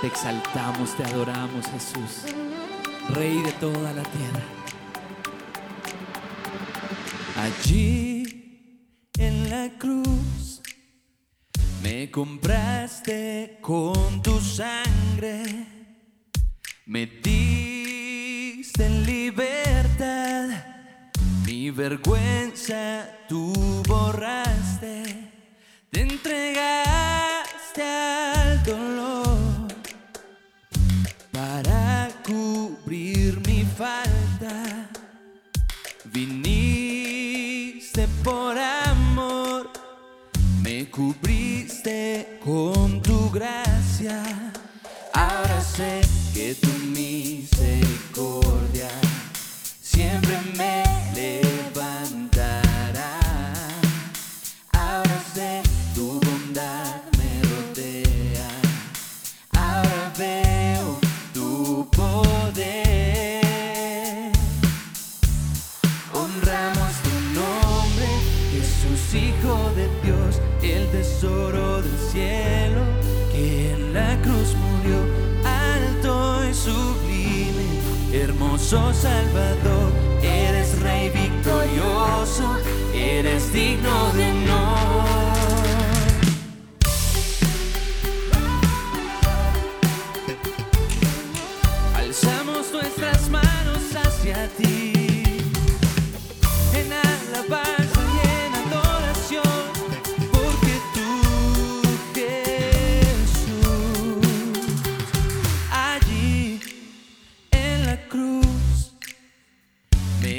Te exaltamos, te adoramos, Jesús, Rey de toda la tierra. Allí en la cruz me compraste con tu sangre, me diste libertad, mi vergüenza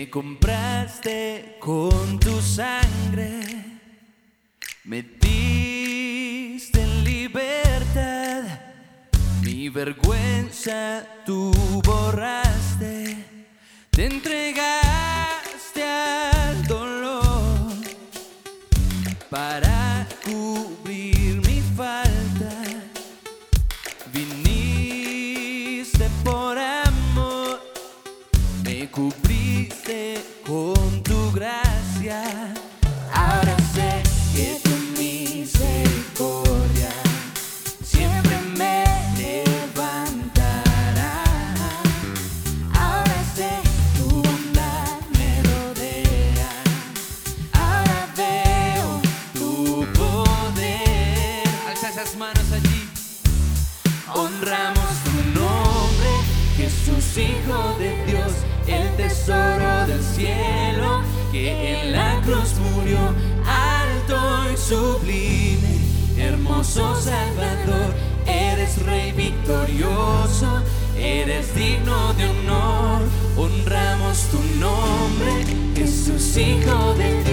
Compraste con tu sangre, metiste en libertad, mi vergüenza tú borraste, te entregaste. Hijo de Dios, el tesoro del cielo que en la cruz murió, alto y sublime, hermoso Salvador, eres Rey victorioso, eres digno de honor, honramos tu nombre, Jesús Hijo de Dios.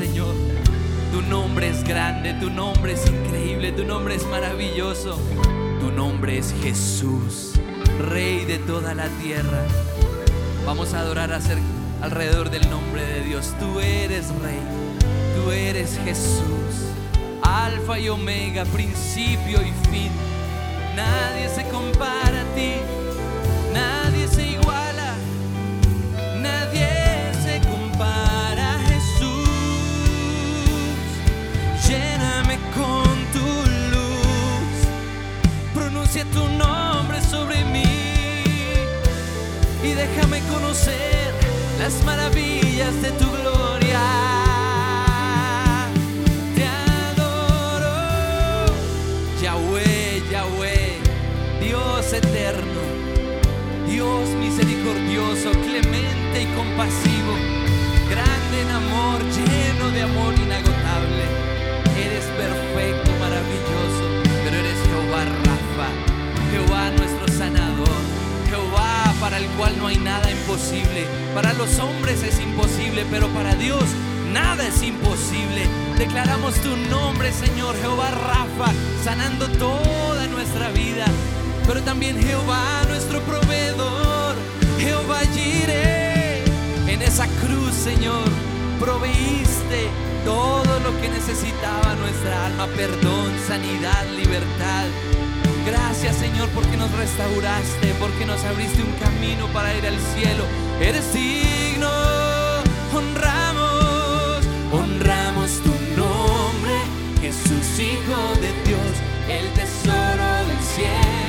Señor. Tu nombre es grande, tu nombre es increíble, tu nombre es maravilloso. Tu nombre es Jesús, Rey de toda la tierra. Vamos a adorar alrededor del nombre de Dios. Tú eres Rey, tú eres Jesús, Alfa y Omega, principio y fin. Nadie se compara a ti, nadie se iguala. Déjame conocer las maravillas de tu gloria. Imposible. Para los hombres es imposible, pero para Dios nada es imposible. Declaramos tu nombre, Señor, Jehová Rafa, sanando toda nuestra vida. Pero también Jehová, nuestro proveedor, Jehová Jireh. En esa cruz, Señor, proveíste todo lo que necesitaba nuestra alma, perdón, sanidad, libertad. Gracias Señor porque nos restauraste, porque nos abriste un camino para ir al cielo. Eres digno, honramos, honramos tu nombre, Jesús Hijo de Dios, el tesoro del cielo,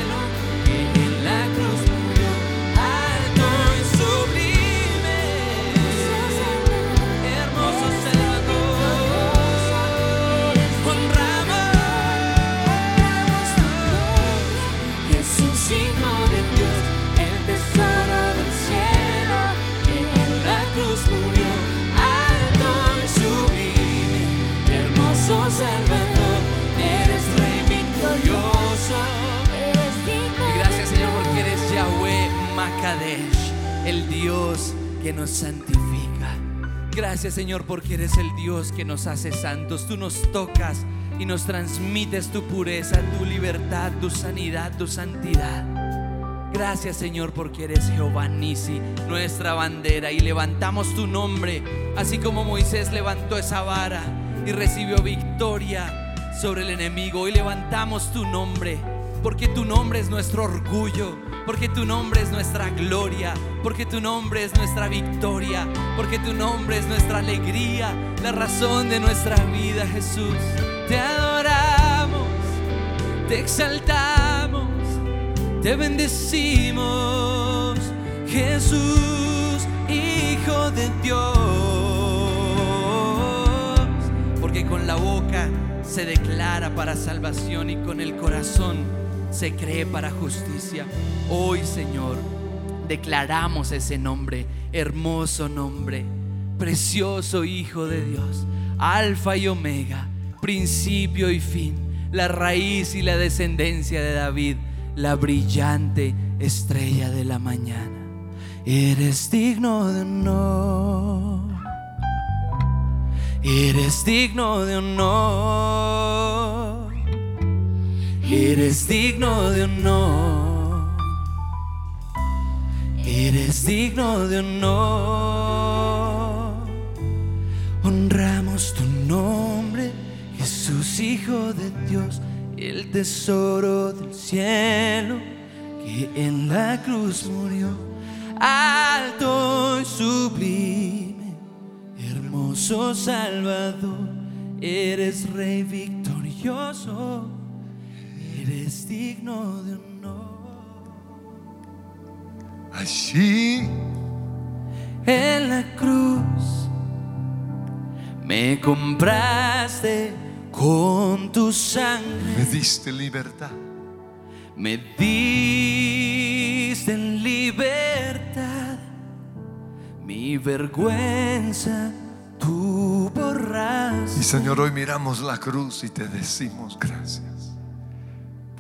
El Dios que nos santifica. Gracias Señor porque eres el Dios que nos hace santos. Tú nos tocas y nos transmites tu pureza, tu libertad, tu sanidad, tu santidad. Gracias Señor porque eres Jehová Nisi, nuestra bandera y levantamos tu nombre, así como Moisés levantó esa vara y recibió victoria sobre el enemigo. Hoy levantamos tu nombre porque tu nombre es nuestro orgullo, porque tu nombre es nuestra gloria, porque tu nombre es nuestra victoria, porque tu nombre es nuestra alegría, la razón de nuestra vida, Jesús. Te adoramos, te exaltamos, te bendecimos, Jesús, Hijo de Dios, porque con la boca se declara para salvación y con el corazón se cree para justicia. Hoy, Señor, declaramos ese nombre, hermoso nombre, precioso Hijo de Dios, Alfa y Omega, principio y fin, la raíz y la descendencia de David, la brillante estrella de la mañana. Eres digno de honor. Eres digno de honor. Eres digno de honor. Eres digno de honor. Honramos tu nombre, Jesús, Hijo de Dios, el tesoro del cielo, que en la cruz murió, alto y sublime, hermoso Salvador, eres Rey victorioso, eres digno de honor. Allí En la cruz me compraste con tu sangre. me diste libertad. Me diste en libertad mi vergüenza, tú Y borraste. Señor, hoy miramos la cruz y te decimos gracias.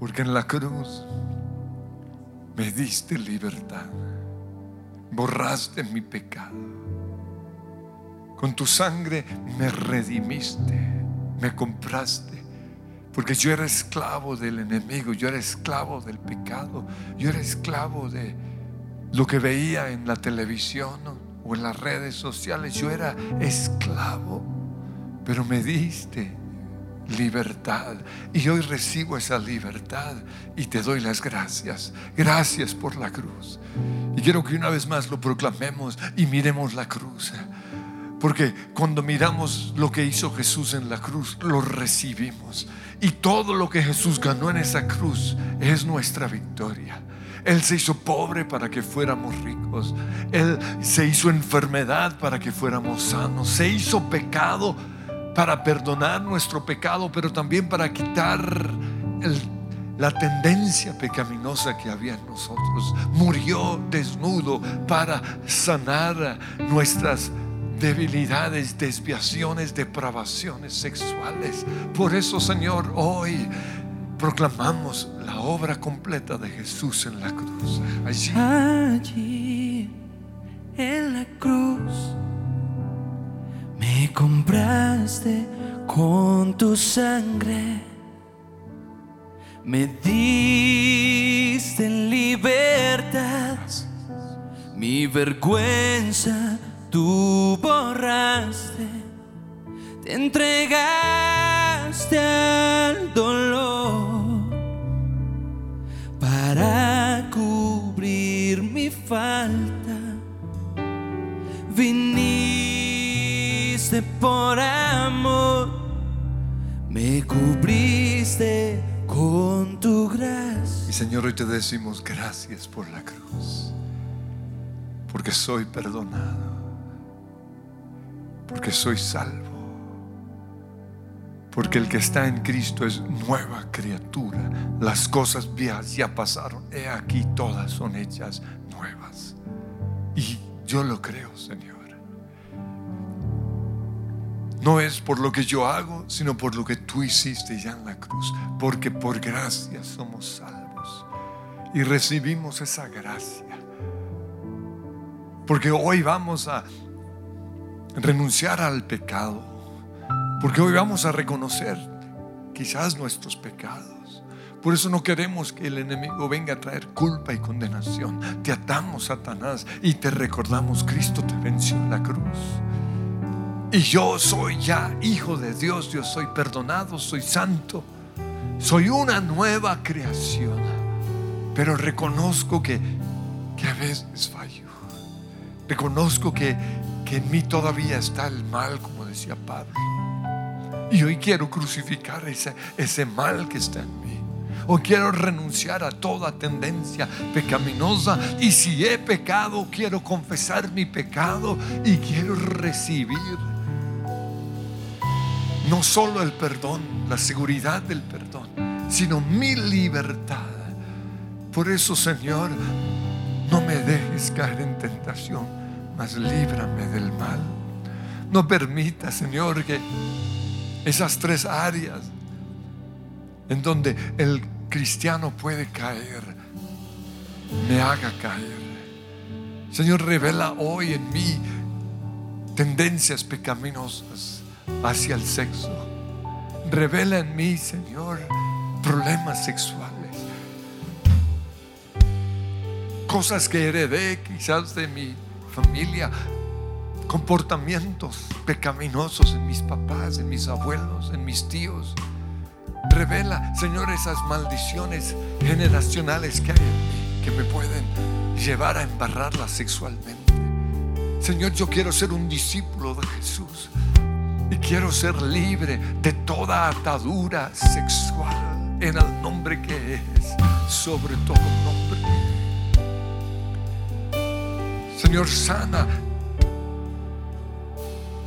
Porque en la cruz me diste libertad. Borraste mi pecado. Con tu sangre me redimiste, me compraste, Porque yo era esclavo del enemigo, yo era esclavo del pecado, yo era esclavo de lo que veía en la televisión o en las redes sociales, yo era esclavo, pero me diste libertad. Y hoy recibo esa libertad y te doy las gracias. Gracias por la cruz. Y quiero que una vez más lo proclamemos y miremos la cruz. Porque cuando miramos lo que hizo Jesús en la cruz, lo recibimos. Y todo lo que Jesús ganó en esa cruz es nuestra victoria. Él se hizo pobre para que fuéramos ricos. Él se hizo enfermedad para que fuéramos sanos. Se hizo pecado para perdonar nuestro pecado, pero también para quitar la tendencia pecaminosa que había en nosotros. Murió desnudo para sanar nuestras debilidades, desviaciones, depravaciones sexuales. Por eso, Señor, hoy proclamamos la obra completa de Jesús en la cruz. Allí, en la cruz me compraste con tu sangre. Me diste libertad, mi vergüenza tú borraste, te entregaste al dolor para cubrir mi falta. Por amor, me cubriste con tu gracia. Y Señor, hoy te decimos gracias por la cruz, porque soy perdonado porque soy salvo. Porque el que está en Cristo es nueva criatura. Las cosas viejas ya pasaron. He aquí todas son hechas nuevas. Y yo lo creo, Señor. No es por lo que yo hago, sino por lo que tú hiciste ya en la cruz. Porque por gracia somos salvos. Y recibimos esa gracia. Porque hoy vamos a renunciar al pecado. Porque hoy vamos a reconocer quizás nuestros pecados. Por eso no queremos que el enemigo venga a traer culpa y condenación. Te atamos, Satanás, y te recordamos, Cristo te venció en la cruz. Y yo soy ya hijo de Dios, yo soy perdonado, soy santo, soy una nueva creación. Pero reconozco que, que a veces fallo. Reconozco que en mí todavía está el mal, como decía Pablo. Y hoy quiero crucificar ese, ese mal que está en mí. Hoy quiero renunciar a toda tendencia pecaminosa. Y si he pecado, quiero confesar mi pecado y quiero recibir no solo el perdón, la seguridad del perdón, sino mi libertad. Por eso, Señor, no me dejes caer en tentación líbrame del mal. No permita, Señor, que esas tres áreas en donde el cristiano puede caer, me haga caer. Señor, revela hoy en mí tendencias pecaminosas hacia el sexo. Revela en mí, Señor, problemas sexuales. Cosas que heredé quizás de mi familia, comportamientos pecaminosos en mis papás, en mis abuelos, en mis tíos. Revela, Señor, esas maldiciones generacionales que hay que me pueden llevar a embarrarla sexualmente. Señor, yo quiero ser un discípulo de Jesús y quiero ser libre de toda atadura sexual en el nombre que es sobre todo nombre. Señor, sana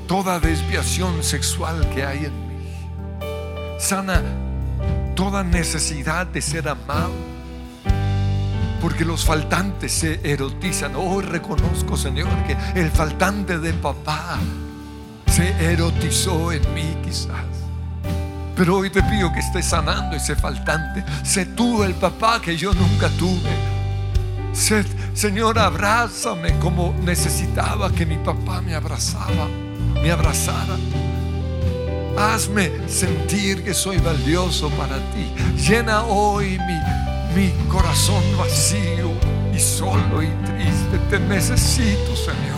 toda desviación sexual que hay en mí. Sana toda necesidad de ser amado. Porque los faltantes se erotizan. Hoy reconozco, Señor, que el faltante de papá se erotizó en mí quizás. Pero hoy te pido que estés sanando ese faltante. Sé tú el papá que yo nunca tuve. Sé Señor, abrázame como necesitaba que mi papá me abrazaba, me abrazara. Hazme sentir que soy valioso para ti. Llena hoy mi, mi corazón vacío y solo y triste. Te necesito, Señor.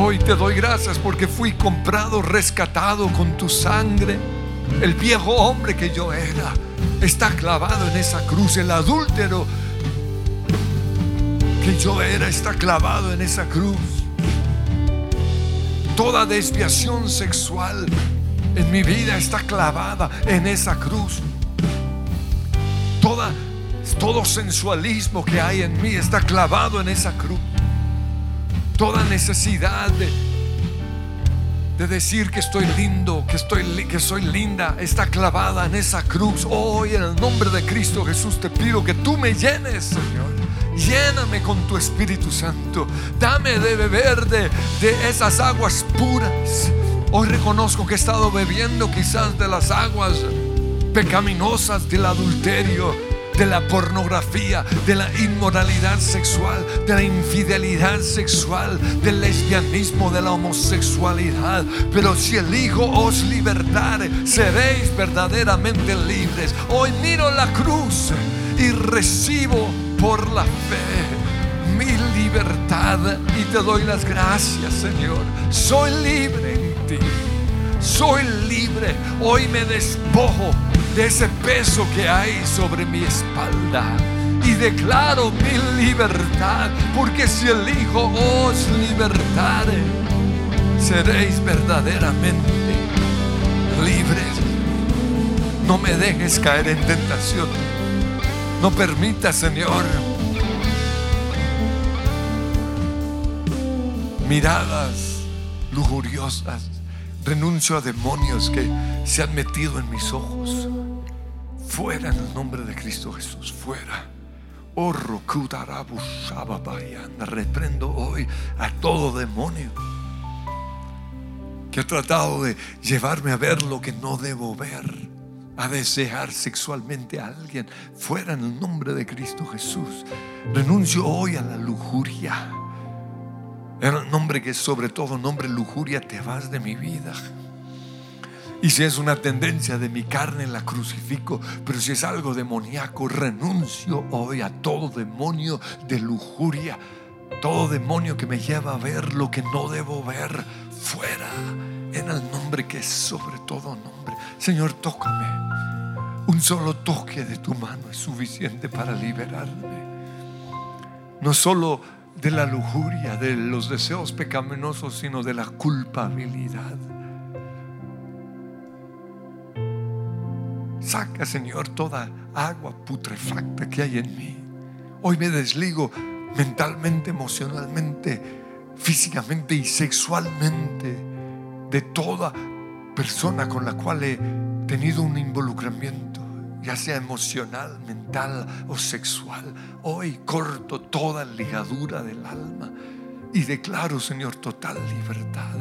Hoy te doy gracias porque fui comprado, rescatado con tu sangre. El viejo hombre que yo era está clavado en esa cruz. El adúltero que yo era está clavado en esa cruz. Toda desviación sexual en mi vida está clavada en esa cruz. Toda, todo sensualismo que hay en mí está clavado en esa cruz. Toda necesidad de, de decir que estoy lindo, que, estoy, que soy linda, está clavada en esa cruz. Hoy en el nombre de Cristo Jesús te pido que tú me llenes, Señor. Lléname con tu Espíritu Santo. Dame de beber de esas aguas puras. Hoy reconozco que he estado bebiendo quizás de las aguas pecaminosas del adulterio, de la pornografía, de la inmoralidad sexual, de la infidelidad sexual, del lesbianismo, de la homosexualidad. Pero si el Hijo os libertare, seréis verdaderamente libres. Hoy miro la cruz y recibo por la fe mi libertad y te doy las gracias, Señor. Soy libre en ti. Soy libre. Hoy me despojo de ese peso que hay sobre mi espalda. Y declaro mi libertad, porque si el Hijo os libertare, seréis verdaderamente libres. No me dejes caer en tentación. No permita, Señor, miradas lujuriosas. Renuncio a demonios que se han metido en mis ojos. Fuera en el nombre de Cristo Jesús, fuera. Oh, reprendo hoy a todo demonio que ha tratado de llevarme a ver lo que no debo ver, a desear sexualmente a alguien. Fuera en el nombre de Cristo Jesús. Renuncio hoy a la lujuria. En el nombre que sobre todo nombre lujuria, te vas de mi vida. Y si es una tendencia de mi carne, la crucifico. Pero si es algo demoníaco, renuncio hoy a todo demonio de lujuria. Todo demonio que me lleva a ver lo que no debo ver. Fuera. En el nombre que es sobre todo nombre. Señor, tócame. Un solo toque de tu mano es suficiente para liberarme. No solo de la lujuria, de los deseos pecaminosos, sino de la culpabilidad. Saca, Señor, toda agua putrefacta que hay en mí. Hoy me desligo mentalmente, emocionalmente, físicamente y sexualmente de toda persona con la cual he tenido un involucramiento ya sea emocional, mental o sexual. Hoy corto toda ligadura del alma y declaro, Señor, total libertad.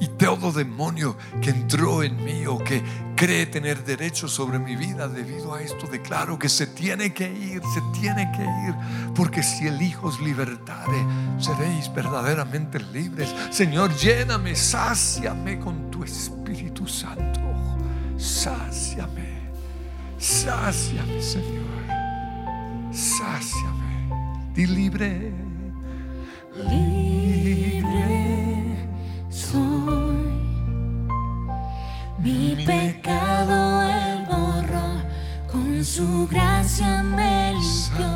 Y todo demonio que entró en mí o que cree tener derecho sobre mi vida debido a esto, declaro que se tiene que ir, se tiene que ir. Porque si el Hijo os libertare, seréis verdaderamente libres. Señor, lléname, sáciame con tu Espíritu Santo. Sáciame. Sáciame, Señor. Sáciame. Di libre. Libre pecado él borró, con su gracia me limpió.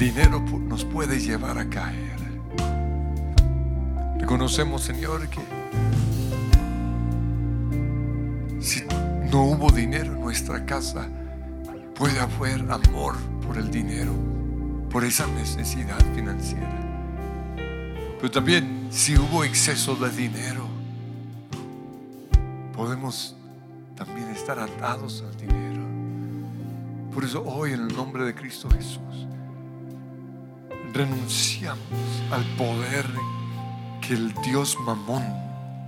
Dinero nos puede llevar a caer. Reconocemos, Señor, que si no hubo dinero en nuestra casa, puede haber amor por el dinero, por esa necesidad financiera. Pero también si hubo exceso de dinero, podemos también estar atados al dinero. Por eso hoy en el nombre de Cristo Jesús renunciamos al poder que el Dios Mamón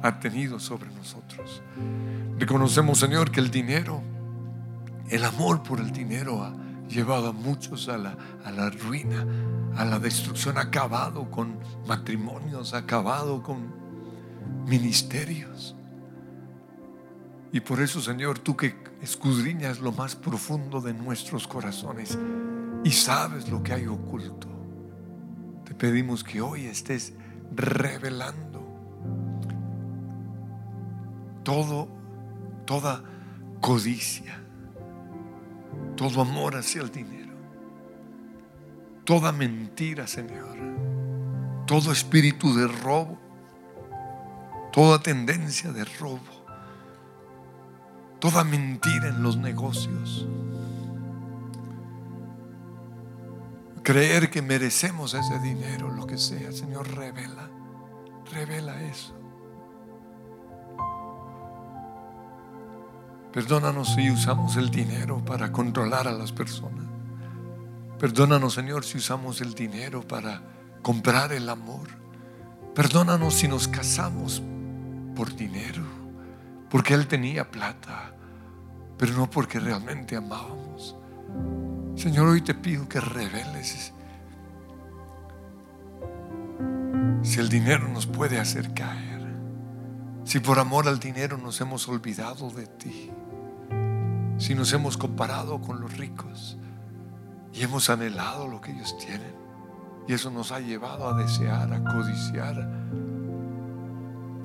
ha tenido sobre nosotros. Reconocemos, Señor, que el dinero, el amor por el dinero ha llevado a muchos a la, a la ruina, a la destrucción, ha acabado con matrimonios, ha acabado con ministerios. Y por eso, Señor, tú que escudriñas lo más profundo de nuestros corazones y sabes lo que hay oculto, pedimos que hoy estés revelando todo, toda codicia, todo amor hacia el dinero, toda mentira, Señor, todo espíritu de robo, toda tendencia de robo, toda mentira en los negocios. Creer que merecemos ese dinero, lo que sea, Señor, revela, revela eso. Perdónanos si usamos el dinero para controlar a las personas. Perdónanos, Señor, si usamos el dinero para comprar el amor. Perdónanos si nos casamos por dinero, porque Él tenía plata, pero no porque realmente amábamos. Señor, hoy te pido que reveles si el dinero nos puede hacer caer, si por amor al dinero nos hemos olvidado de ti, si nos hemos comparado con los ricos y hemos anhelado lo que ellos tienen, y eso nos ha llevado a desear, a codiciar,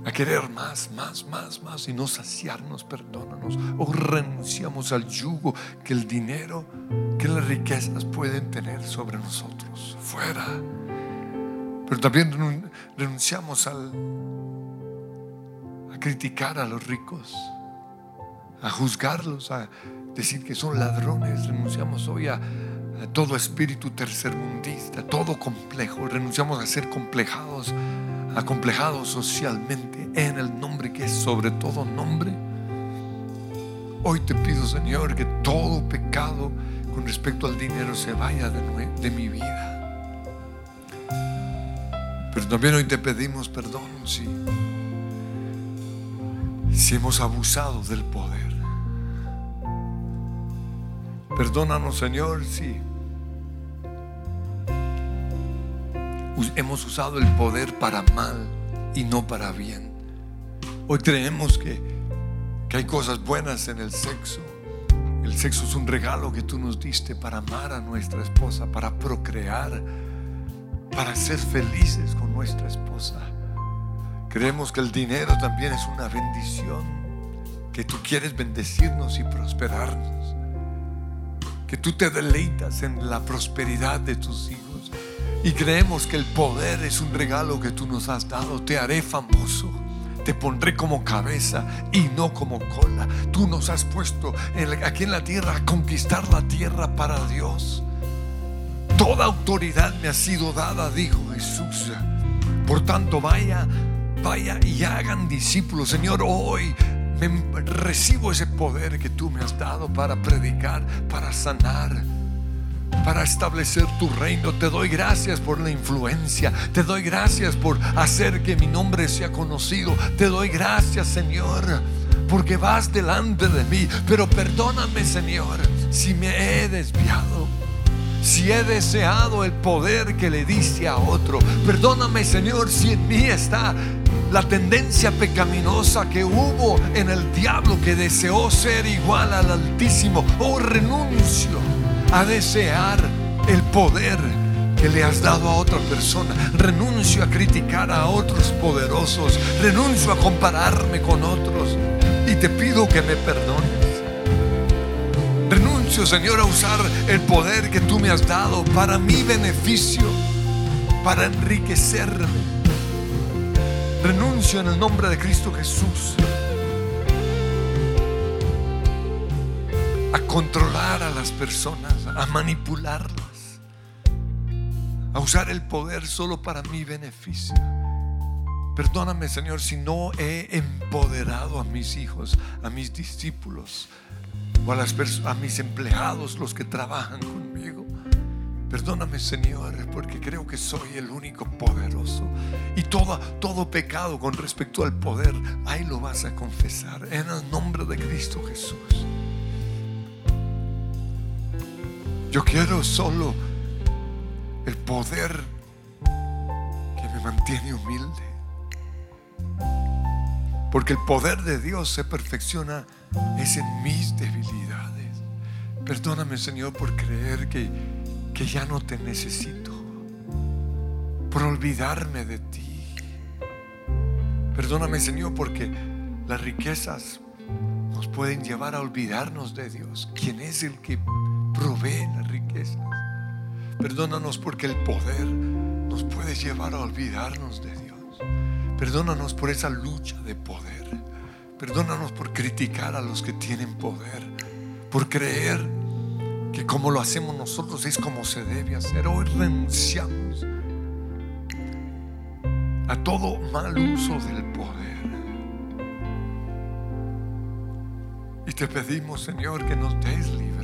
a querer más, más, más, más y no saciarnos, perdónanos. O renunciamos al yugo que el dinero, que las riquezas pueden tener sobre nosotros. Fuera. Pero también renun- renunciamos al, a criticar a los ricos, a juzgarlos, a decir que son ladrones. Renunciamos hoy a, a todo espíritu tercermundista, todo complejo. Renunciamos a ser complejados, acomplejados socialmente en el nombre que es sobre todo nombre. Hoy te pido, Señor, que todo pecado con respecto al dinero se vaya de, de mi vida. Pero también hoy te pedimos perdón si, si hemos abusado del poder. Perdónanos, Señor, si hemos usado el poder para mal y no para bien. Hoy creemos que, que hay cosas buenas en el sexo. El sexo es un regalo que tú nos diste para amar a nuestra esposa, para procrear, para ser felices con nuestra esposa. Creemos que el dinero también es una bendición, que tú quieres bendecirnos y prosperarnos, que tú te deleitas en la prosperidad de tus hijos y creemos que el poder es un regalo que tú nos has dado. Te haré famoso. Te pondré como cabeza y no como cola. Tú nos has puesto aquí en la tierra a conquistar la tierra para Dios. Toda autoridad me ha sido dada, dijo Jesús. Por tanto, vaya vaya y hagan discípulos. Señor, hoy recibo ese poder que tú me has dado para predicar, para sanar, para establecer tu reino. Te doy gracias por la influencia. Te doy gracias por hacer que mi nombre sea conocido. Te doy gracias, Señor, porque vas delante de mí. Pero perdóname, Señor, si me he desviado si he deseado el poder que le diste a otro. Perdóname, Señor, si en mí está la tendencia pecaminosa que hubo en el diablo que deseó ser igual al Altísimo. Oh, renuncio a desear el poder que le has dado a otra persona. Renuncio a criticar a otros poderosos. Renuncio a compararme con otros. Y te pido que me perdones. Renuncio, Señor, a usar el poder que tú me has dado para mi beneficio, para enriquecerme. Renuncio en el nombre de Cristo Jesús a controlar a las personas, a manipularlas, a usar el poder solo para mi beneficio. Perdóname, Señor, si no he empoderado a mis hijos, a mis discípulos, o a, mis empleados, los que trabajan conmigo. Perdóname, Señor, porque creo que soy el único poderoso. Y todo, todo pecado con respecto al poder, ahí lo vas a confesar en el nombre de Cristo Jesús. Yo quiero solo el poder que me mantiene humilde. Porque el poder de Dios se perfecciona es en mis debilidades. Perdóname, Señor, por creer que, que ya no te necesito. Por olvidarme de ti. Perdóname, Señor, porque las riquezas nos pueden llevar a olvidarnos de Dios, quien es el que provee las riquezas. Perdónanos porque el poder nos puede llevar a olvidarnos de Dios. Perdónanos por esa lucha de poder. Perdónanos por criticar a los que tienen poder, por creer que como lo hacemos nosotros es como se debe hacer. Hoy renunciamos a todo mal uso del poder. Y te pedimos, Señor, que nos des libertad.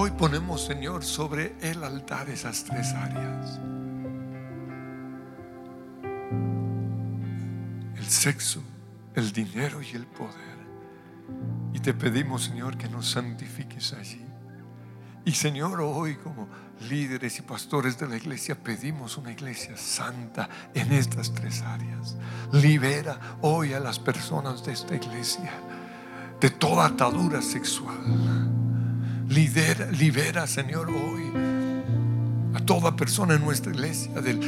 Hoy ponemos, Señor, sobre el altar esas tres áreas. sexo, el dinero y el poder. Y te pedimos, Señor, que nos santifiques allí. Y Señor, hoy como líderes y pastores de la iglesia pedimos una iglesia santa en estas tres áreas. Libera hoy a las personas de esta iglesia de toda atadura sexual. Libera, Señor, hoy a toda persona en nuestra iglesia del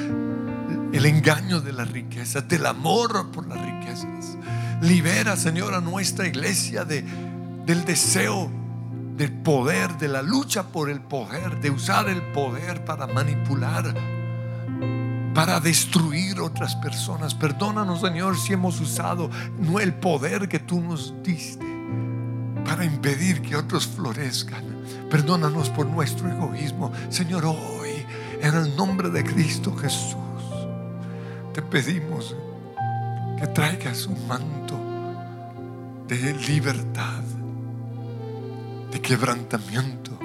el engaño de las riquezas, del amor por las riquezas. Libera, Señor, a nuestra iglesia de, del deseo del poder, de la lucha por el poder, de usar el poder para manipular, para destruir otras personas. Perdónanos, Señor, si hemos usado no el poder que tú nos diste para impedir que otros florezcan. Perdónanos por nuestro egoísmo. Señor, hoy, en el nombre de Cristo Jesús, te pedimos que traigas un manto de libertad, de quebrantamiento,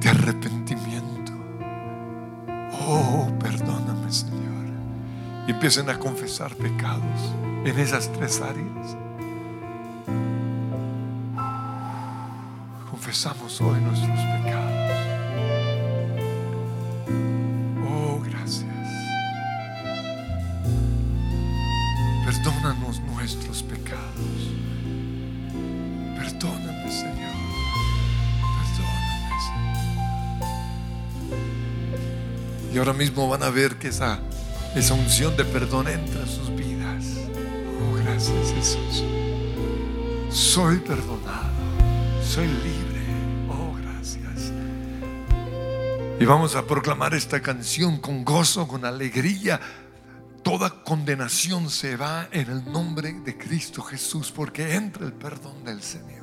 de arrepentimiento. Oh, perdóname, Señor. Y empiecen a confesar pecados en esas tres áreas. confesamos hoy nuestros pecados. Oh, gracias. Perdónanos nuestros pecados. Perdóname, Señor. Perdóname, Señor. Y ahora mismo van a ver que esa, esa unción de perdón entra en sus vidas. Oh, gracias, Jesús. Soy perdonado. Soy libre. Oh, gracias. Y vamos a proclamar esta canción con gozo, con alegría. Toda condenación se va en el nombre de Cristo Jesús porque entra el perdón del Señor.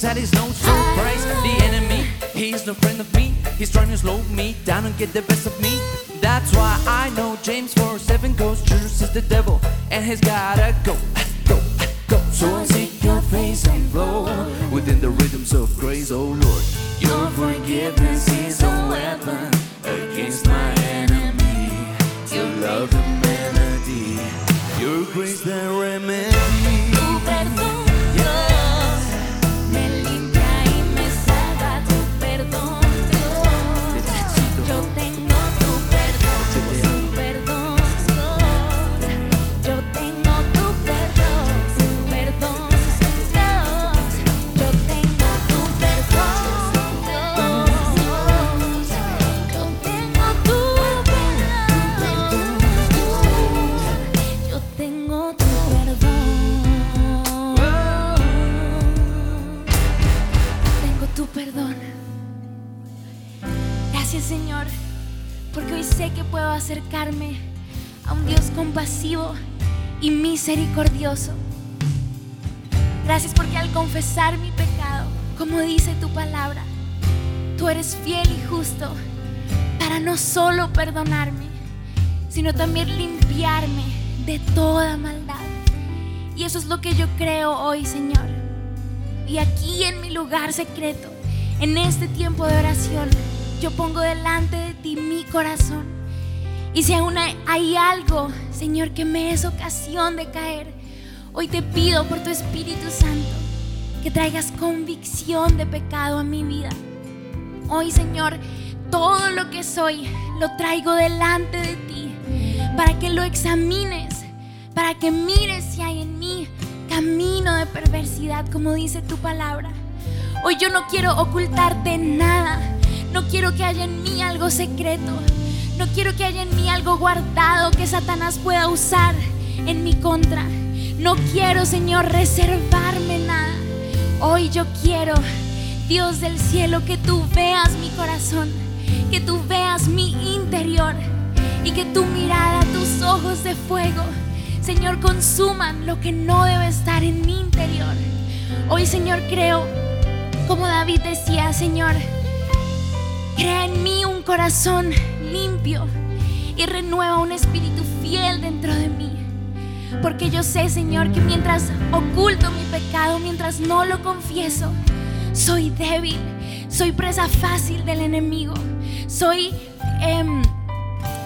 that is perdonarme, sino también limpiarme de toda maldad. Y eso es lo que yo creo hoy, Señor. Y aquí en mi lugar secreto, en este tiempo de oración, yo pongo delante de ti mi corazón. Y si aún hay algo, Señor, que me es ocasión de caer, hoy te pido por tu Espíritu Santo que traigas convicción de pecado a mi vida. Hoy, Señor, todo lo que soy lo traigo delante de ti para que lo examines, para que mires si hay en mí camino de perversidad, como dice tu palabra. Hoy yo no quiero ocultarte nada, no quiero que haya en mí algo secreto, no quiero que haya en mí algo guardado que Satanás pueda usar en mi contra. No quiero, Señor, reservarme nada. Hoy yo quiero, Dios del cielo, que tú veas mi corazón, que tú veas mi interior y que tu mirada, tus ojos de fuego, Señor, consuman lo que no debe estar en mi interior. Hoy, Señor, creo, como David decía, Señor, crea en mí un corazón limpio y renueva un espíritu fiel dentro de mí. Porque yo sé, Señor, que mientras oculto mi pecado, mientras no lo confieso, soy débil, soy presa fácil del enemigo, soy em,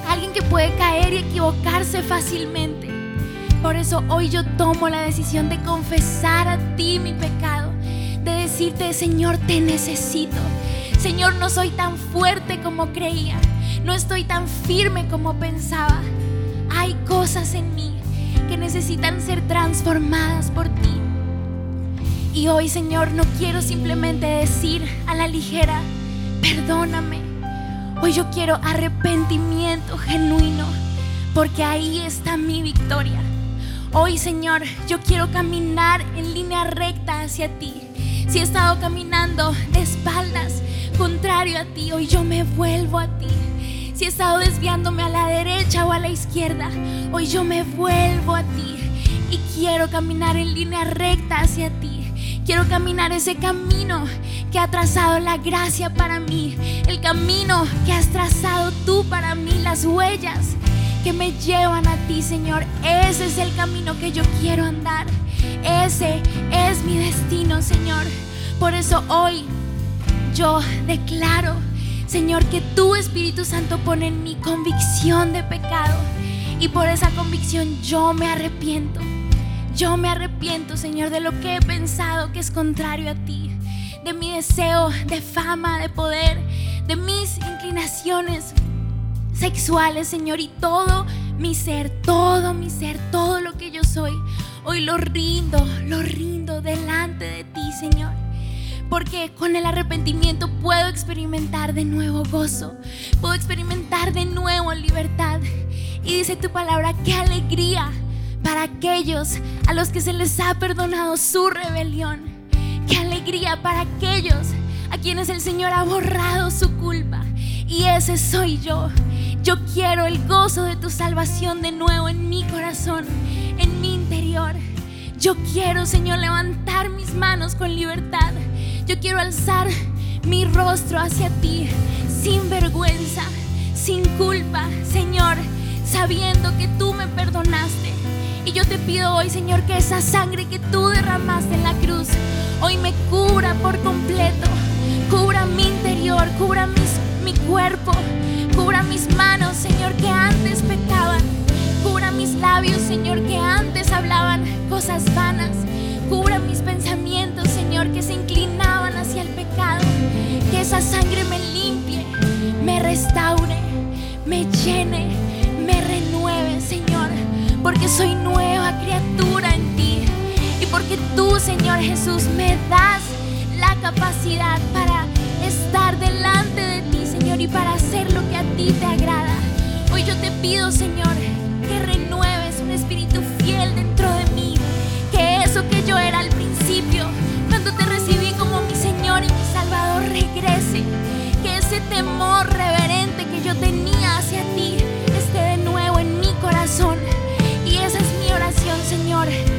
alguien que puede caer y equivocarse fácilmente. Por eso hoy yo tomo la decisión de confesar a ti mi pecado, de decirte, Señor, te necesito. Señor, no soy tan fuerte como creía, no estoy tan firme como pensaba. Hay cosas en mí que necesitan ser transformadas por ti. Y hoy, Señor, no quiero simplemente decir a la ligera, perdóname. Hoy yo quiero arrepentimiento genuino, porque ahí está mi victoria. Hoy, Señor, yo quiero caminar en línea recta hacia ti. Si he estado caminando de espaldas, contrario a ti, hoy yo me vuelvo a ti. Si he estado desviándome a la derecha o a la izquierda, hoy yo me vuelvo a ti y quiero caminar en línea recta hacia ti. Quiero caminar ese camino que ha trazado la gracia para mí, el camino que has trazado tú para mí, las huellas que me llevan a ti, Señor. Ese es el camino que yo quiero andar. Ese es mi destino, Señor. Por eso hoy yo declaro Señor, que tu Espíritu Santo pone en mi convicción de pecado. Y por esa convicción yo me arrepiento. Yo me arrepiento, Señor, de lo que he pensado que es contrario a ti. De mi deseo de fama, de poder, de mis inclinaciones sexuales, Señor, y todo mi ser, todo mi ser, todo lo que yo soy. Hoy lo rindo, lo rindo delante de ti, Señor porque con el arrepentimiento puedo experimentar de nuevo gozo, puedo experimentar de nuevo libertad. Y dice tu palabra, qué alegría para aquellos a los que se les ha perdonado su rebelión. Qué alegría para aquellos a quienes el Señor ha borrado su culpa. Y ese soy yo. Yo quiero el gozo de tu salvación de nuevo en mi corazón, en mi interior. Yo quiero, Señor, levantar mis manos con libertad yo quiero alzar mi rostro hacia ti sin vergüenza, sin culpa, Señor, sabiendo que tú me perdonaste. Y yo te pido hoy, Señor, que esa sangre que tú derramaste en la cruz, hoy me cubra por completo. Cubra mi interior, cubra mi cuerpo, cubra mis manos, Señor, que antes pecaban. Cubra mis labios, Señor, que antes hablaban cosas vanas. Cubra mis pensamientos, Señor, que se inclinaban hacia el pecado. Que esa sangre me limpie, me restaure, me llene, me renueve, Señor. Porque soy nueva criatura en ti. Y porque tú, Señor Jesús, me das la capacidad para estar delante de ti, Señor, y para hacer lo que a ti te agrada. Hoy yo te pido, Señor, que renueves un espíritu fiel dentro de mí eso que yo era al principio, cuando te recibí como mi Señor y mi Salvador, regrese. Que ese temor reverente que yo tenía hacia ti oración,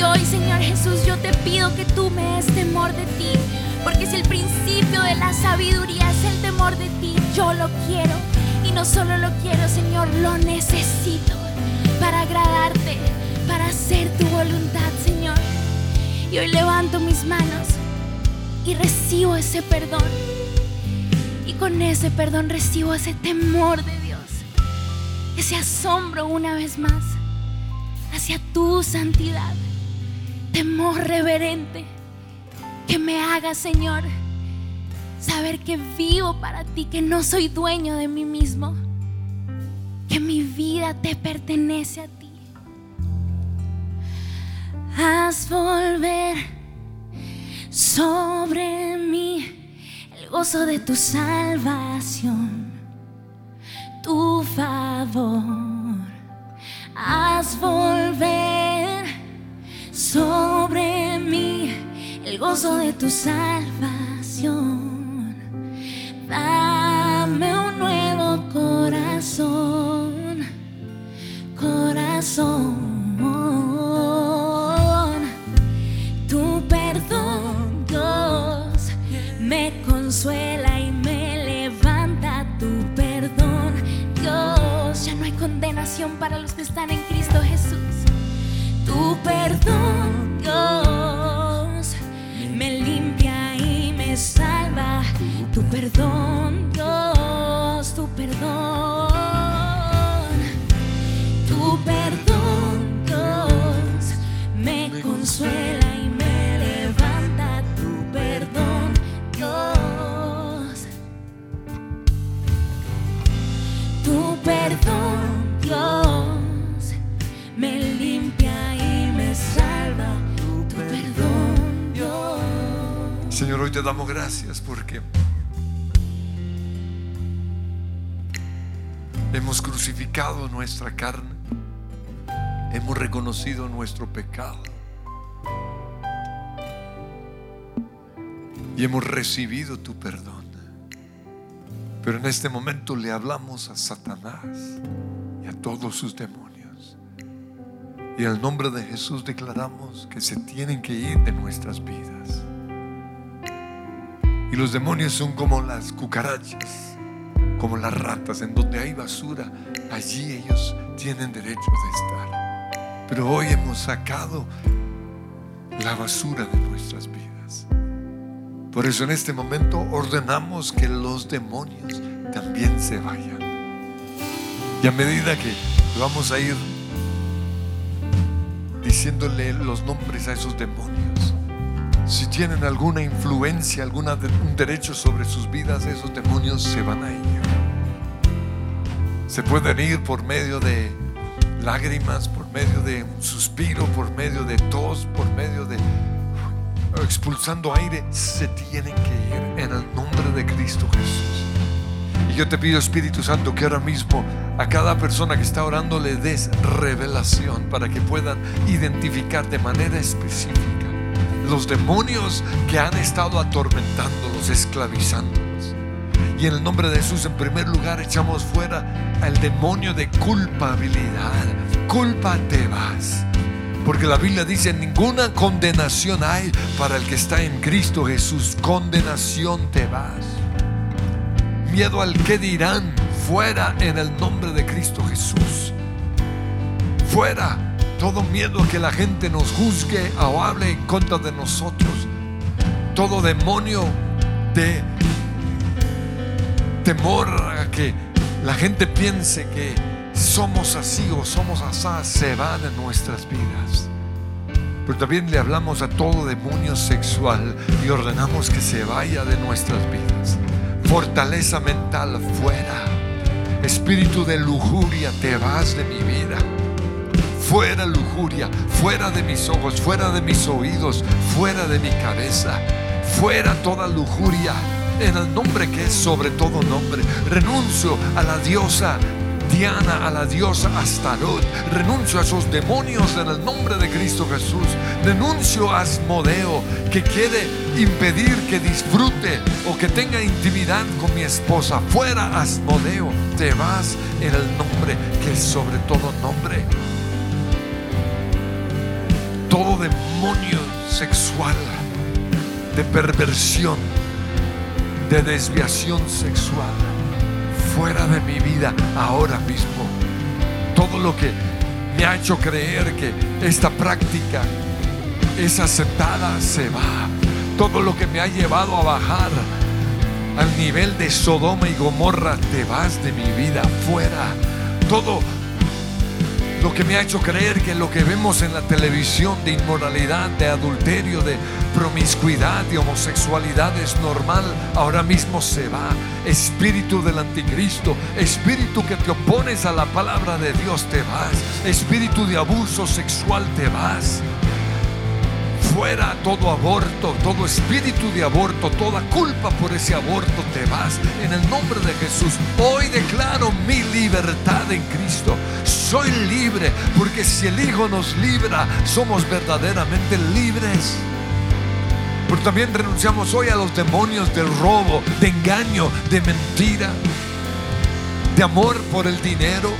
Y hoy, Señor Jesús, yo te pido que tú me des temor de ti. Porque si el principio de la sabiduría es el temor de ti, yo lo quiero. Y no solo lo quiero, Señor, lo necesito para agradarte, para hacer tu voluntad, Señor. Y hoy levanto mis manos y recibo ese perdón. Y con ese perdón recibo ese temor de Dios, ese asombro una vez más hacia tu santidad, temor reverente que me haga, Señor, saber que vivo para ti, que no soy dueño de mí mismo, que mi vida te pertenece a ti. Haz volver sobre mí el gozo de tu salvación, tu favor. Haz volver sobre mí el gozo de tu salvación. Dame un nuevo corazón, corazón. Tu perdón, Dios, me consuela y me levanta. Tu perdón, Dios, ya no hay condenación para los que están en Cristo Jesús. Tu perdón, Dios, me limpia y me salva. Tu perdón, te damos gracias porque hemos crucificado nuestra carne, hemos reconocido nuestro pecado y hemos recibido tu perdón. Pero en este momento le hablamos a Satanás y a todos sus demonios. Y en el nombre de Jesús declaramos que se tienen que ir de nuestras vidas. Y los demonios son como las cucarachas, como las ratas, en donde hay basura, allí ellos tienen derecho de estar. Pero hoy hemos sacado la basura de nuestras vidas. Por eso en este momento ordenamos que los demonios también se vayan. Y a medida que vamos a ir diciéndole los nombres a esos demonios, si tienen alguna influencia, un derecho sobre sus vidas, esos demonios se van a ir. Se pueden ir por medio de lágrimas, por medio de un suspiro, por medio de tos, por medio de expulsando aire, se tienen que ir en el nombre de Cristo Jesús. Y yo te pido, Espíritu Santo, que ahora mismo a cada persona que está orando le des revelación para que puedan identificar de manera específica los demonios que han estado atormentándolos, esclavizándolos. Y en el nombre de Jesús, en primer lugar, echamos fuera al demonio de culpabilidad. Culpa te vas. Porque la Biblia dice, ninguna condenación hay para el que está en Cristo Jesús. Condenación te vas. Miedo al que dirán, fuera en el nombre de Cristo Jesús. Fuera todo miedo a que la gente nos juzgue o hable en contra de nosotros. Todo demonio de temor a que la gente piense que somos así o somos así se va de nuestras vidas. Pero también le hablamos a todo demonio sexual y ordenamos que se vaya de nuestras vidas. Fortaleza mental fuera. Espíritu de lujuria, te vas de mi vida. Fuera lujuria, fuera de mis ojos, fuera de mis oídos, fuera de mi cabeza. Fuera toda lujuria en el nombre que es sobre todo nombre. Renuncio a la diosa Diana, a la diosa Astarot. Renuncio a esos demonios en el nombre de Cristo Jesús. Renuncio a Asmodeo que quiere impedir que disfrute o que tenga intimidad con mi esposa. Fuera Asmodeo, te vas en el nombre que es sobre todo nombre. Todo demonio sexual, de perversión, de desviación sexual, fuera de mi vida ahora mismo. Todo lo que me ha hecho creer que esta práctica es aceptada se va. Todo lo que me ha llevado a bajar al nivel de Sodoma y Gomorra, te vas de mi vida fuera. Todo lo que me ha hecho creer que lo que vemos en la televisión de inmoralidad, de adulterio, de promiscuidad, de homosexualidad es normal, ahora mismo se va. Espíritu del anticristo, espíritu que te opones a la palabra de Dios, te vas. Espíritu de abuso sexual, te vas fuera todo aborto, todo espíritu de aborto, toda culpa por ese aborto, te vas en el nombre de Jesús. Hoy declaro mi libertad en Cristo. Soy libre porque si el Hijo nos libra, somos verdaderamente libres. Pero también renunciamos hoy a los demonios del robo, de engaño, de mentira, de amor por el dinero.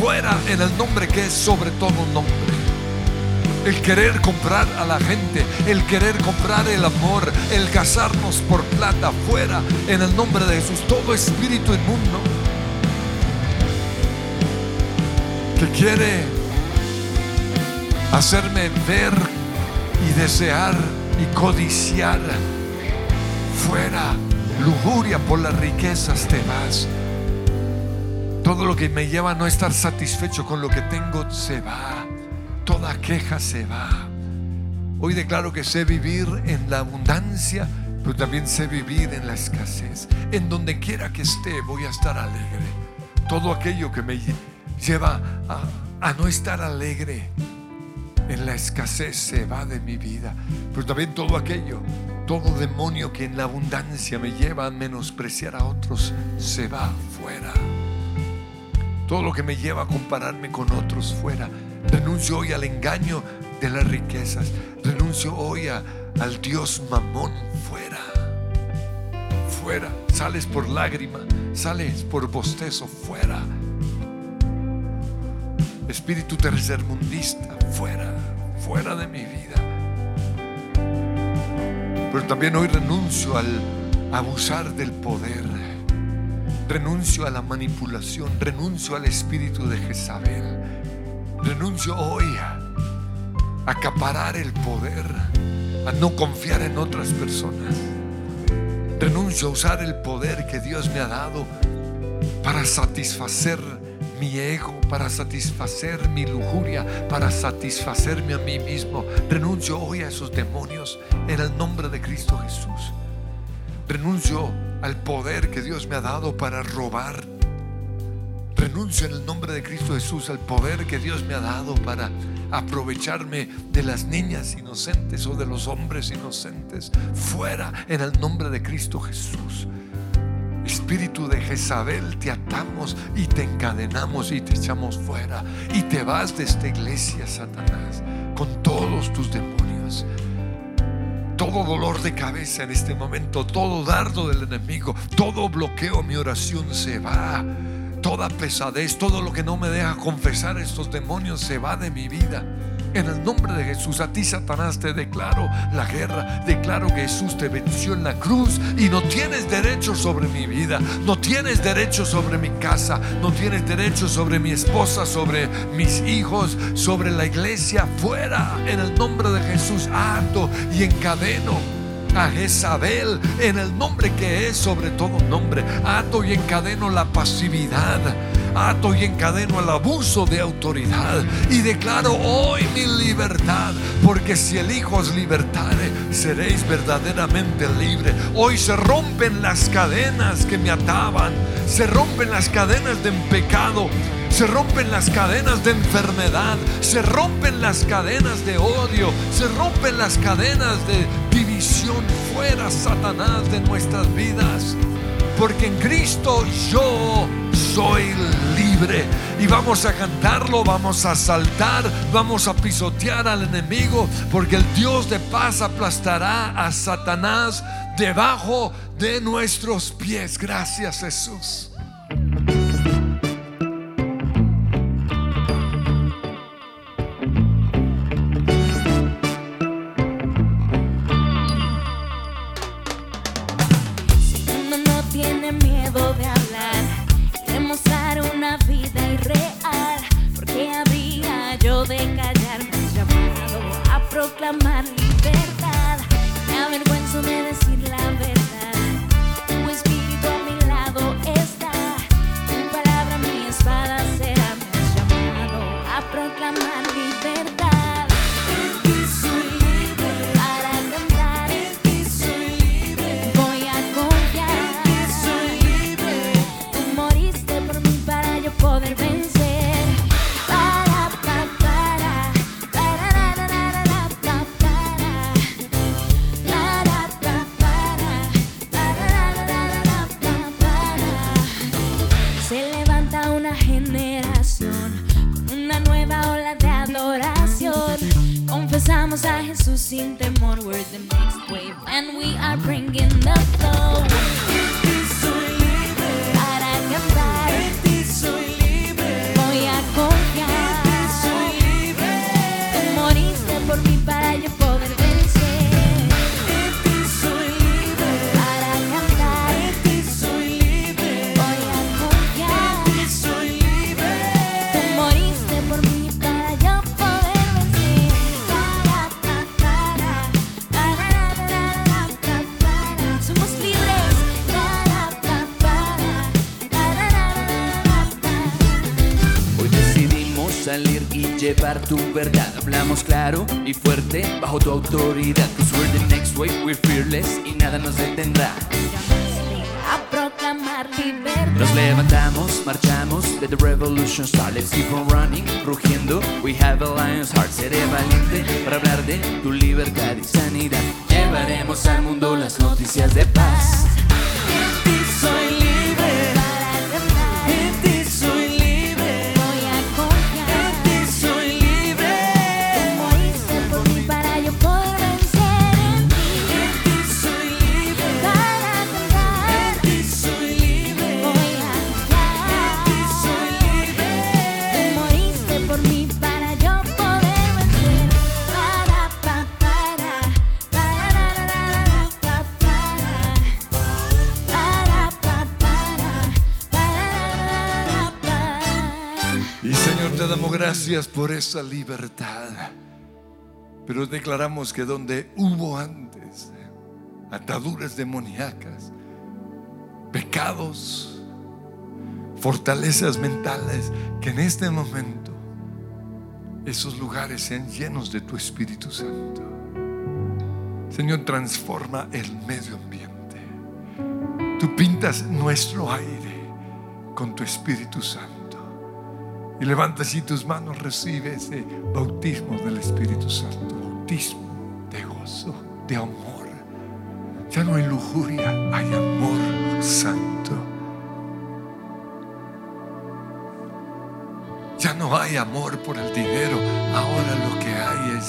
Fuera en el nombre que es sobre todo un nombre el querer comprar a la gente, el querer comprar el amor, el casarnos por plata fuera en el nombre de Jesús, todo espíritu inmundo que quiere hacerme ver y desear y codiciar fuera, lujuria por las riquezas te vas. Todo lo que me lleva a no estar satisfecho con lo que tengo se va toda queja se va. Hoy declaro que sé vivir en la abundancia, pero también sé vivir en la escasez. En donde quiera que esté voy a estar alegre. Todo aquello que me lleva a, no estar alegre en la escasez se va de mi vida. Pero también todo aquello, todo demonio que en la abundancia me lleva a menospreciar a otros, se va fuera. Todo lo que me lleva a compararme con otros fuera Renuncio hoy al engaño de las riquezas. Renuncio hoy al Dios mamón fuera. Fuera. Sales por lágrima. Sales por bostezo fuera. Espíritu tercermundista fuera. Fuera de mi vida. Pero también hoy renuncio al abusar del poder. Renuncio a la manipulación. Renuncio al espíritu de Jezabel Renuncio hoy a acaparar el poder, a no confiar en otras personas. Renuncio a usar el poder que Dios me ha dado para satisfacer mi ego, para satisfacer mi lujuria, para satisfacerme a mí mismo. Renuncio hoy a esos demonios en el nombre de Cristo Jesús. Renuncio al poder que Dios me ha dado para robar Renuncio en el nombre de Cristo Jesús al poder que Dios me ha dado para aprovecharme de las niñas inocentes o de los hombres inocentes. Fuera en el nombre de Cristo Jesús. Espíritu de Jezabel, te atamos y te encadenamos y te echamos fuera. Y te vas de esta iglesia, Satanás, con todos tus demonios. Todo dolor de cabeza en este momento, todo dardo del enemigo, todo bloqueo mi oración se va toda pesadez, todo lo que no me deja confesar estos demonios se va de mi vida. En el nombre de Jesús, a ti Satanás te declaro la guerra, declaro que Jesús te venció en la cruz y no tienes derecho sobre mi vida, no tienes derecho sobre mi casa, no tienes derecho sobre mi esposa, sobre mis hijos, sobre la iglesia, fuera. En el nombre de Jesús, ato y encadeno a Jezabel en el nombre que es sobre todo nombre. Ato y encadeno la pasividad. Ato y encadeno el abuso de autoridad. Y declaro hoy mi libertad. Porque si el Hijo os libertare, seréis verdaderamente libre. Hoy se rompen las cadenas que me ataban. Se rompen las cadenas de pecado. Se rompen las cadenas de enfermedad, se rompen las cadenas de odio, se rompen las cadenas de división fuera, Satanás, de nuestras vidas. Porque en Cristo yo soy libre. Y vamos a cantarlo, vamos a saltar, vamos a pisotear al enemigo, porque el Dios de paz aplastará a Satanás debajo de nuestros pies. Gracias Jesús. Confesamos a Jesús sin temor. We're the next wave and we are bringing the flow. Tu verdad. Hablamos claro y fuerte bajo tu autoridad. Cause we're the next wave, we're fearless y nada nos detendrá. a proclamar libertad. Nos levantamos, marchamos, let the revolution start. Let's keep on running, rugiendo. We have a lion's heart. Seré valiente para hablar de tu libertad y sanidad. Llevaremos al mundo las noticias de paz. Y Señor, te damos gracias por esa libertad. Pero declaramos que donde hubo antes ataduras demoníacas, pecados, fortalezas mentales, que en este momento esos lugares sean llenos de tu Espíritu Santo. Señor, transforma el medio ambiente. Tú pintas nuestro aire con tu Espíritu Santo. Y levanta así tus manos, recibe ese bautismo del Espíritu Santo. Bautismo de gozo, de amor. Ya no hay lujuria, hay amor santo. Ya no hay amor por el dinero, ahora lo que hay es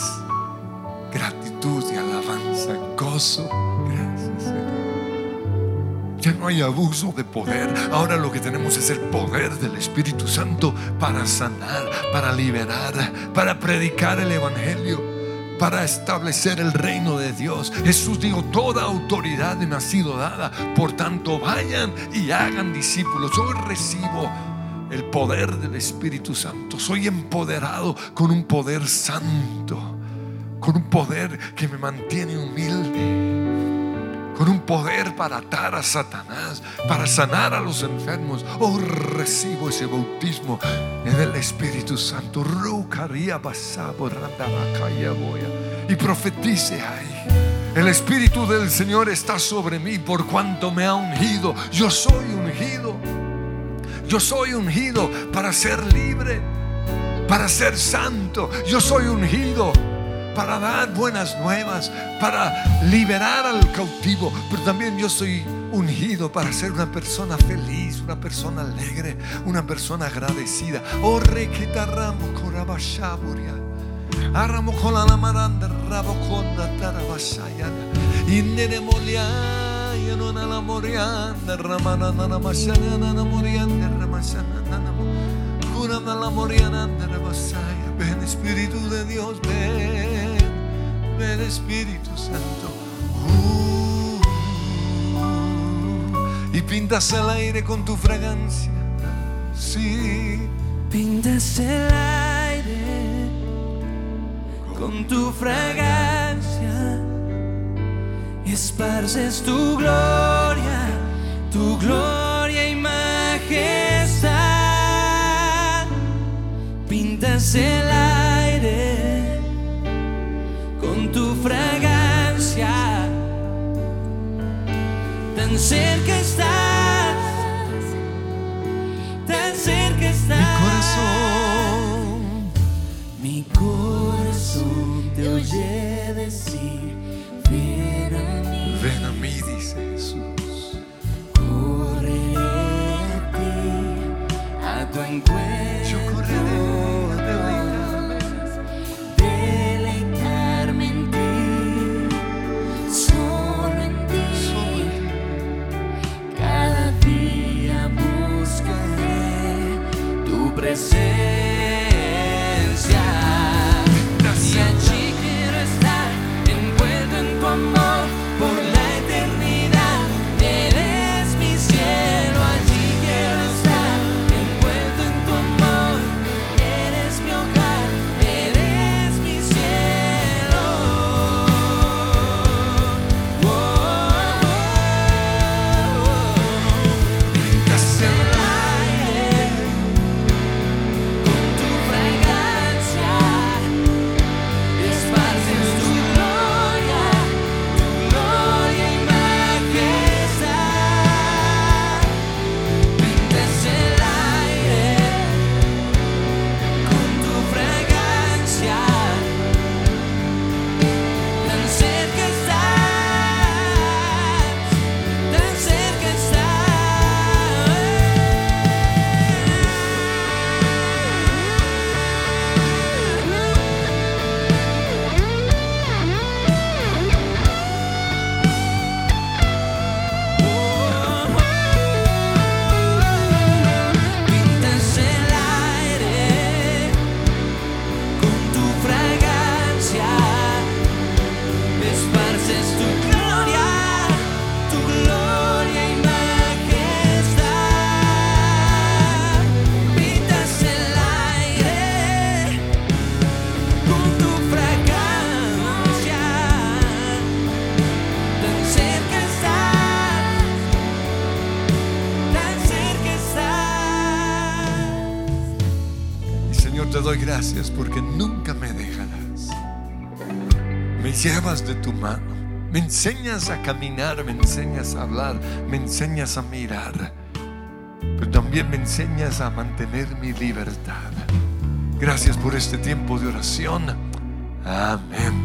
gratitud y alabanza, gozo. Señor. Ya no hay abuso de poder. Ahora lo que tenemos es el poder del Espíritu Santo para sanar, para liberar, para predicar el Evangelio, para establecer el reino de Dios. Jesús dijo, toda autoridad me ha sido dada. Por tanto, vayan y hagan discípulos. Yo recibo el poder del Espíritu Santo. Soy empoderado con un poder santo, con un poder que me mantiene humilde con un poder para atar a Satanás, para sanar a los enfermos. Oh, recibo ese bautismo en el Espíritu Santo. Y profetice ahí. El Espíritu del Señor está sobre mí por cuanto me ha ungido. Yo soy ungido. Yo soy ungido para ser libre, para ser santo. Yo soy ungido para dar buenas nuevas, para liberar al cautivo, pero también yo soy ungido para ser una persona feliz, una persona alegre, una persona agradecida. Oh, requitarramo corabashaburia. Arramo con la lamaranda, rabo con la tarabashayana. Innere moliaya, non la morianda, ramana nana mashana nana morianda, ramashana nana mo- cura nana moriana, nana masaya. Ven Espíritu de Dios, ven, ven Espíritu Santo. Uh, y pintas el aire con tu fragancia. Sí, Pintas el aire con tu fragancia. esparces tu gloria, tu gloria y majestad. Pintas el aire tu fragancia. Tan cerca estás, tan cerca estás. Mi corazón, Mi corazón te oye decir, ven a mí, ven a mí, dice Jesús. correré a ti, a tu encuentro. Tu De tu mano. Me enseñas a caminar, me enseñas a hablar, me enseñas a mirar. Pero también me enseñas a mantener mi libertad. Gracias por este tiempo de oración. Amén.